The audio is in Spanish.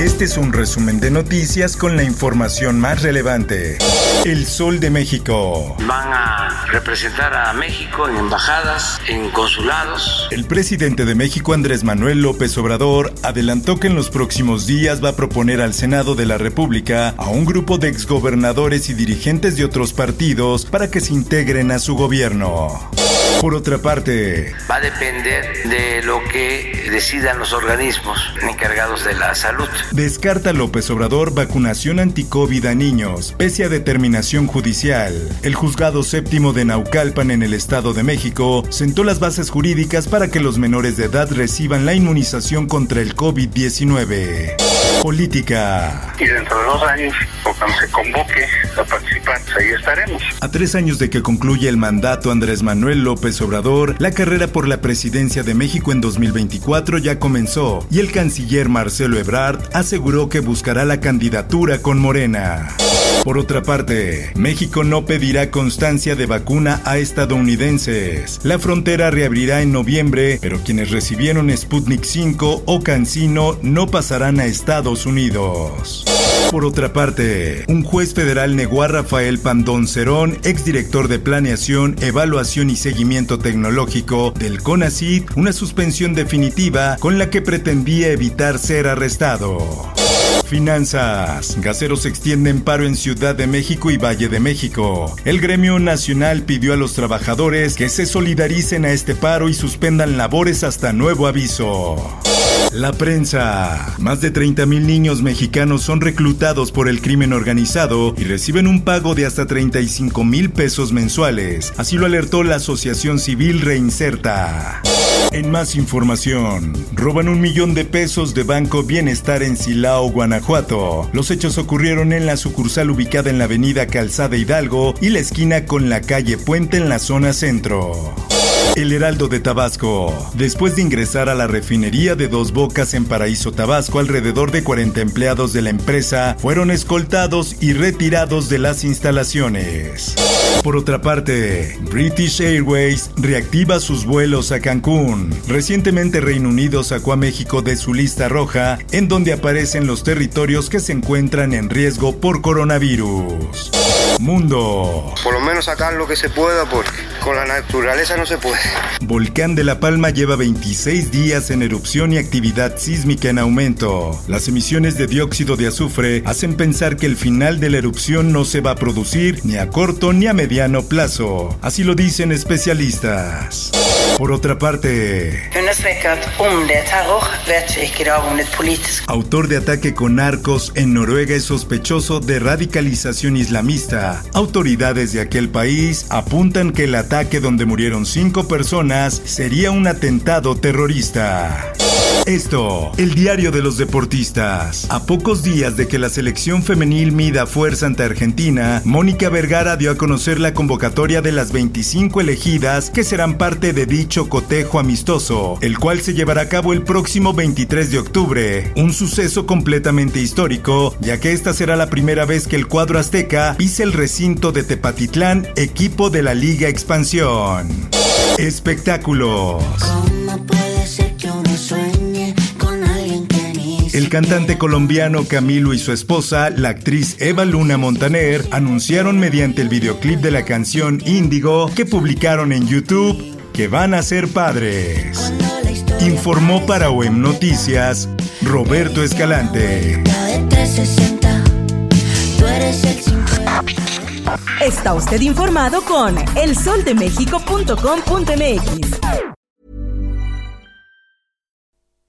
Este es un resumen de noticias con la información más relevante. El Sol de México. Van a representar a México en embajadas, en consulados. El presidente de México, Andrés Manuel López Obrador, adelantó que en los próximos días va a proponer al Senado de la República a un grupo de exgobernadores y dirigentes de otros partidos para que se integren a su gobierno. Por otra parte, Va a depender de lo que decidan los organismos encargados de la salud. descarta López Obrador vacunación anticovid a niños, pese a determinación judicial. El juzgado séptimo de Naucalpan en el Estado de México sentó las bases jurídicas para que los menores de edad reciban la inmunización contra el COVID-19. Política. y dentro de dos años, o cuando se convoque a participar, pues ahí estaremos. A tres años de que concluya el mandato Andrés Manuel López Obrador, la carrera por la presidencia de México en 2024 ya comenzó y el canciller Marcelo Ebrard aseguró que buscará la candidatura con Morena. Por otra parte, México no pedirá constancia de vacuna a estadounidenses. La frontera reabrirá en noviembre, pero quienes recibieron Sputnik 5 o Cancino no pasarán a Estados Unidos. Por otra parte, un juez federal negó a Rafael Pandón Cerón, exdirector de Planeación, Evaluación y Seguimiento Tecnológico del CONACYT, una suspensión definitiva con la que pretendía evitar ser arrestado. Finanzas. Gaseros extienden paro en Ciudad de México y Valle de México. El gremio nacional pidió a los trabajadores que se solidaricen a este paro y suspendan labores hasta nuevo aviso. La prensa. Más de 30.000 niños mexicanos son reclutados por el crimen organizado y reciben un pago de hasta 35 mil pesos mensuales. Así lo alertó la Asociación Civil Reinserta. En más información, roban un millón de pesos de Banco Bienestar en Silao, Guanajuato. Los hechos ocurrieron en la sucursal ubicada en la avenida Calzada Hidalgo y la esquina con la calle Puente en la zona centro. El Heraldo de Tabasco. Después de ingresar a la refinería de Dos Bocas en Paraíso, Tabasco, alrededor de 40 empleados de la empresa fueron escoltados y retirados de las instalaciones. Por otra parte, British Airways reactiva sus vuelos a Cancún. Recientemente Reino Unido sacó a México de su lista roja, en donde aparecen los territorios que se encuentran en riesgo por coronavirus. Mundo. Por lo menos sacar lo que se pueda porque con la naturaleza no se puede. Volcán de La Palma lleva 26 días en erupción y actividad sísmica en aumento. Las emisiones de dióxido de azufre hacen pensar que el final de la erupción no se va a producir ni a corto ni a mediano plazo. Así lo dicen especialistas. Por otra parte, autor de ataque con narcos en Noruega es sospechoso de radicalización islamista. Autoridades de aquel país apuntan que el ataque donde murieron cinco personas sería un atentado terrorista. Esto, el diario de los deportistas. A pocos días de que la selección femenil mida fuerza ante Argentina, Mónica Vergara dio a conocer la convocatoria de las 25 elegidas que serán parte de dicho cotejo amistoso, el cual se llevará a cabo el próximo 23 de octubre. Un suceso completamente histórico, ya que esta será la primera vez que el cuadro azteca pise el recinto de Tepatitlán, equipo de la Liga Expansión. Espectáculos. Cantante colombiano Camilo y su esposa, la actriz Eva Luna Montaner, anunciaron mediante el videoclip de la canción Índigo que publicaron en YouTube que van a ser padres. Informó para OEM Noticias Roberto Escalante. está de 360? Tú eres el 50. Está usted informado con elsoldemexico.com.mx.